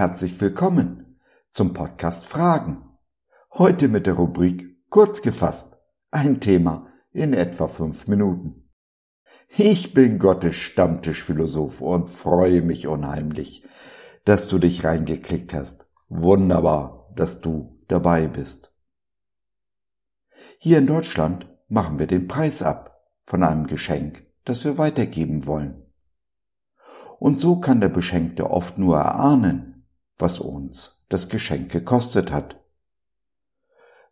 herzlich willkommen zum Podcast Fragen. Heute mit der Rubrik Kurz gefasst. Ein Thema in etwa fünf Minuten. Ich bin Gottes Stammtischphilosoph und freue mich unheimlich, dass du dich reingeklickt hast. Wunderbar, dass du dabei bist. Hier in Deutschland machen wir den Preis ab von einem Geschenk, das wir weitergeben wollen. Und so kann der Beschenkte oft nur erahnen, was uns das Geschenk gekostet hat.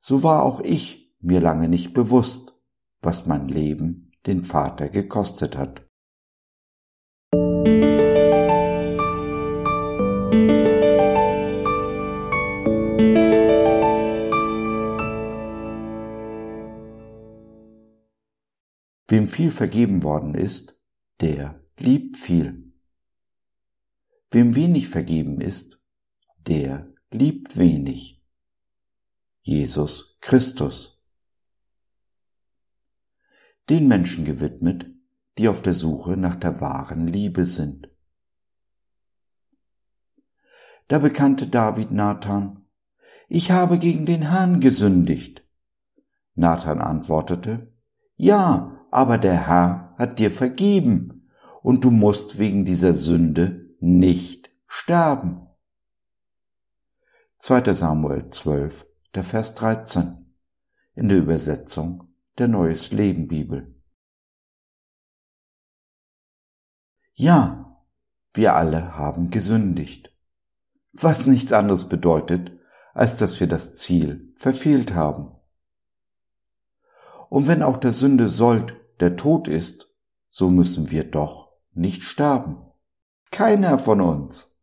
So war auch ich mir lange nicht bewusst, was mein Leben den Vater gekostet hat. Wem viel vergeben worden ist, der liebt viel. Wem wenig vergeben ist, der liebt wenig. Jesus Christus. Den Menschen gewidmet, die auf der Suche nach der wahren Liebe sind. Da bekannte David Nathan, ich habe gegen den Herrn gesündigt. Nathan antwortete, ja, aber der Herr hat dir vergeben, und du musst wegen dieser Sünde nicht sterben. 2. Samuel 12, der Vers 13 in der Übersetzung der Neues Leben Bibel. Ja, wir alle haben gesündigt, was nichts anderes bedeutet, als dass wir das Ziel verfehlt haben. Und wenn auch der Sünde Sold der Tod ist, so müssen wir doch nicht sterben. Keiner von uns.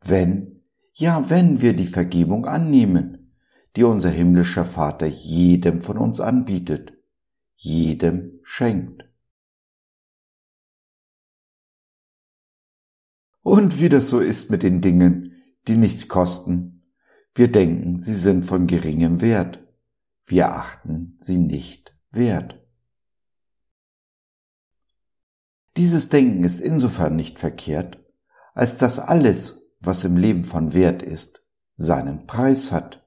Wenn, ja wenn wir die Vergebung annehmen, die unser himmlischer Vater jedem von uns anbietet, jedem schenkt. Und wie das so ist mit den Dingen, die nichts kosten, wir denken, sie sind von geringem Wert, wir achten sie nicht wert. Dieses Denken ist insofern nicht verkehrt, als dass alles, was im Leben von Wert ist, seinen Preis hat.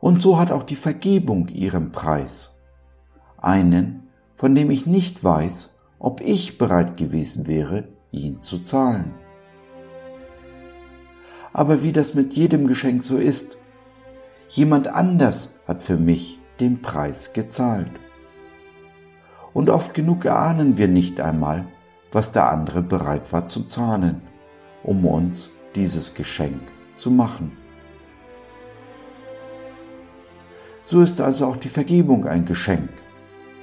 Und so hat auch die Vergebung ihren Preis. Einen, von dem ich nicht weiß, ob ich bereit gewesen wäre, ihn zu zahlen. Aber wie das mit jedem Geschenk so ist, jemand anders hat für mich den Preis gezahlt. Und oft genug erahnen wir nicht einmal, was der andere bereit war zu zahlen, um uns dieses Geschenk zu machen. So ist also auch die Vergebung ein Geschenk,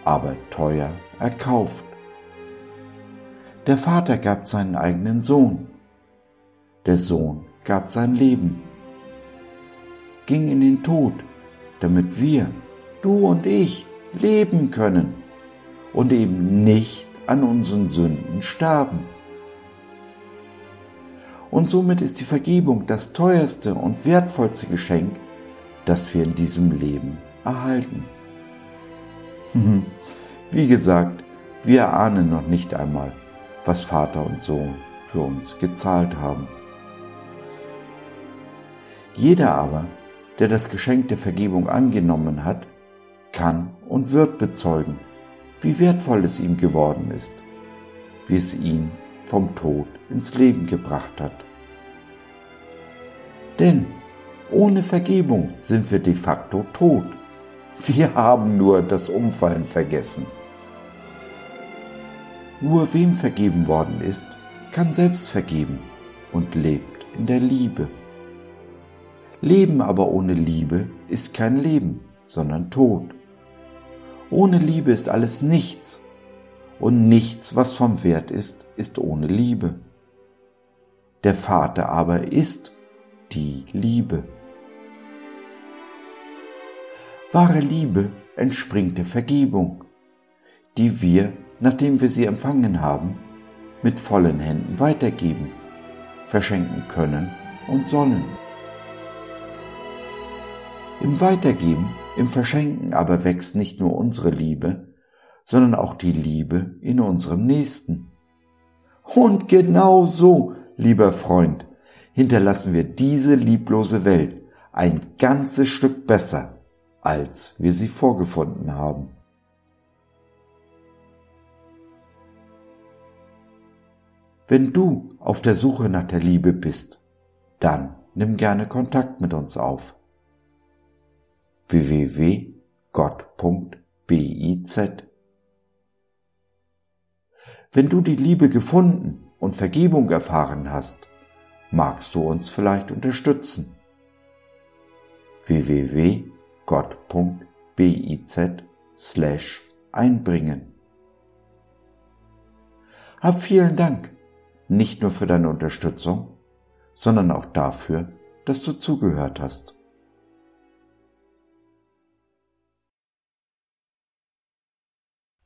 aber teuer erkauft. Der Vater gab seinen eigenen Sohn. Der Sohn gab sein Leben, ging in den Tod, damit wir, du und ich, leben können und eben nicht an unseren Sünden sterben. Und somit ist die Vergebung das teuerste und wertvollste Geschenk, das wir in diesem Leben erhalten. Wie gesagt, wir ahnen noch nicht einmal, was Vater und Sohn für uns gezahlt haben. Jeder aber, der das Geschenk der Vergebung angenommen hat, kann und wird bezeugen, wie wertvoll es ihm geworden ist, wie es ihn vom Tod ins Leben gebracht hat. Denn ohne Vergebung sind wir de facto tot. Wir haben nur das Umfallen vergessen. Nur wem vergeben worden ist, kann selbst vergeben und lebt in der Liebe. Leben aber ohne Liebe ist kein Leben, sondern Tod. Ohne Liebe ist alles nichts und nichts, was vom Wert ist, ist ohne Liebe. Der Vater aber ist die Liebe. Wahre Liebe entspringt der Vergebung, die wir, nachdem wir sie empfangen haben, mit vollen Händen weitergeben, verschenken können und sollen. Im Weitergeben, im Verschenken aber wächst nicht nur unsere Liebe, sondern auch die Liebe in unserem Nächsten. Und genau so Lieber Freund, hinterlassen wir diese lieblose Welt ein ganzes Stück besser, als wir sie vorgefunden haben. Wenn du auf der Suche nach der Liebe bist, dann nimm gerne Kontakt mit uns auf. www.gott.biz Wenn du die Liebe gefunden und Vergebung erfahren hast, magst du uns vielleicht unterstützen. www.gott.biz slash einbringen. Hab vielen Dank, nicht nur für deine Unterstützung, sondern auch dafür, dass du zugehört hast.